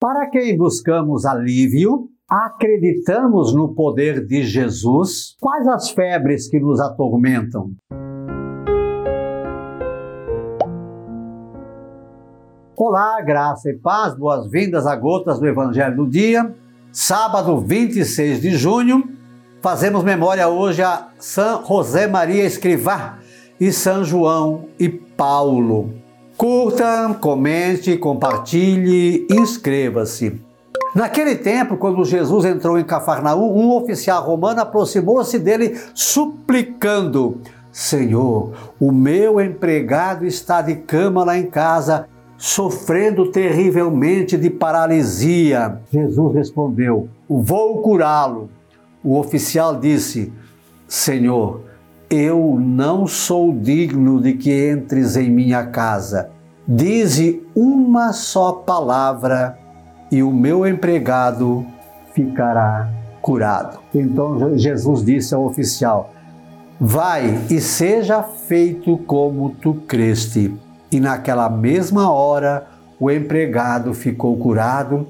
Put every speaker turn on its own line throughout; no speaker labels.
Para quem buscamos alívio, acreditamos no poder de Jesus, quais as febres que nos atormentam? Olá, graça e paz, boas-vindas a Gotas do Evangelho do Dia. Sábado 26 de junho, fazemos memória hoje a São José Maria Escrivá e São João e Paulo. Curta, comente, compartilhe, inscreva-se. Naquele tempo, quando Jesus entrou em Cafarnaum, um oficial romano aproximou-se dele suplicando: Senhor, o meu empregado está de cama lá em casa, sofrendo terrivelmente de paralisia. Jesus respondeu: Vou curá-lo. O oficial disse: Senhor, eu não sou digno de que entres em minha casa. Dize uma só palavra e o meu empregado ficará curado. Então Jesus disse ao oficial: Vai e seja feito como tu creste. E naquela mesma hora o empregado ficou curado.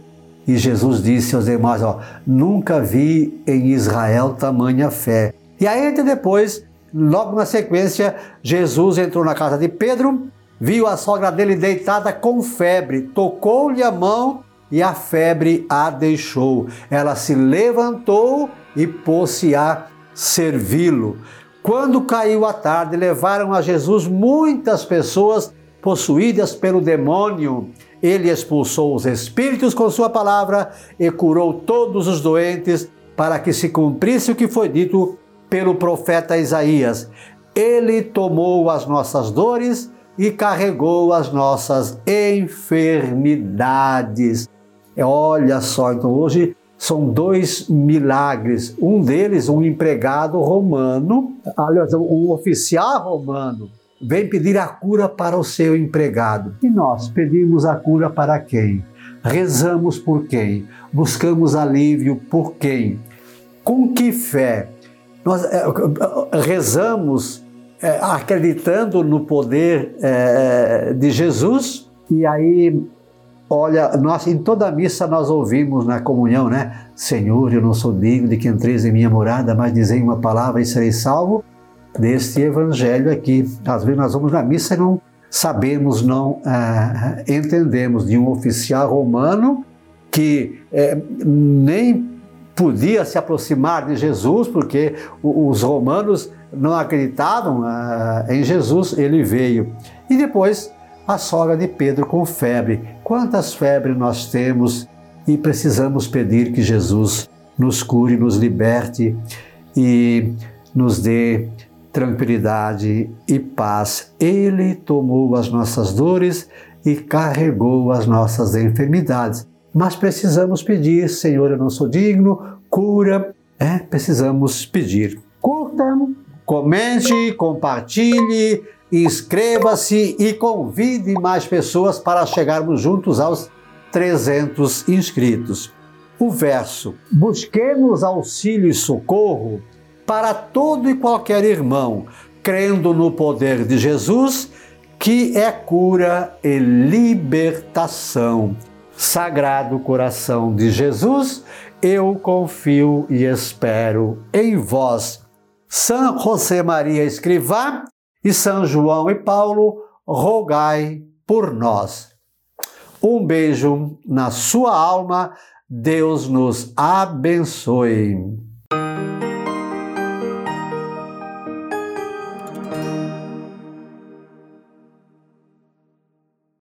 E Jesus disse aos demais: ó, Nunca vi em Israel tamanha fé. E aí, depois, Logo na sequência, Jesus entrou na casa de Pedro, viu a sogra dele deitada com febre, tocou-lhe a mão e a febre a deixou. Ela se levantou e pôs-se a servi-lo. Quando caiu a tarde, levaram a Jesus muitas pessoas possuídas pelo demônio. Ele expulsou os espíritos com sua palavra e curou todos os doentes, para que se cumprisse o que foi dito pelo profeta Isaías. Ele tomou as nossas dores e carregou as nossas enfermidades. É, olha só, então hoje são dois milagres. Um deles, um empregado romano, aliás, um oficial romano, vem pedir a cura para o seu empregado. E nós pedimos a cura para quem? Rezamos por quem? Buscamos alívio por quem? Com que fé? Nós é, rezamos é, acreditando no poder é, de Jesus e aí, olha, nós em toda a missa nós ouvimos na comunhão, né? Senhor, eu não sou digno de que entreis em minha morada, mas dizei uma palavra e serei salvo deste evangelho aqui. Às vezes nós vamos na missa e não sabemos, não entendemos de um oficial romano que nem podia se aproximar de Jesus, porque os romanos não acreditavam ah, em Jesus, ele veio. E depois a sogra de Pedro com febre. Quantas febres nós temos e precisamos pedir que Jesus nos cure, nos liberte e nos dê tranquilidade e paz. Ele tomou as nossas dores e carregou as nossas enfermidades. Mas precisamos pedir, Senhor, eu não sou digno, cura, é, precisamos pedir. Curta, comente, compartilhe, inscreva-se e convide mais pessoas para chegarmos juntos aos 300 inscritos. O verso: Busquemos auxílio e socorro para todo e qualquer irmão, crendo no poder de Jesus, que é cura e libertação. Sagrado coração de Jesus, eu confio e espero em vós. São José Maria Escrivá e São João e Paulo, rogai por nós. Um beijo na sua alma, Deus nos abençoe.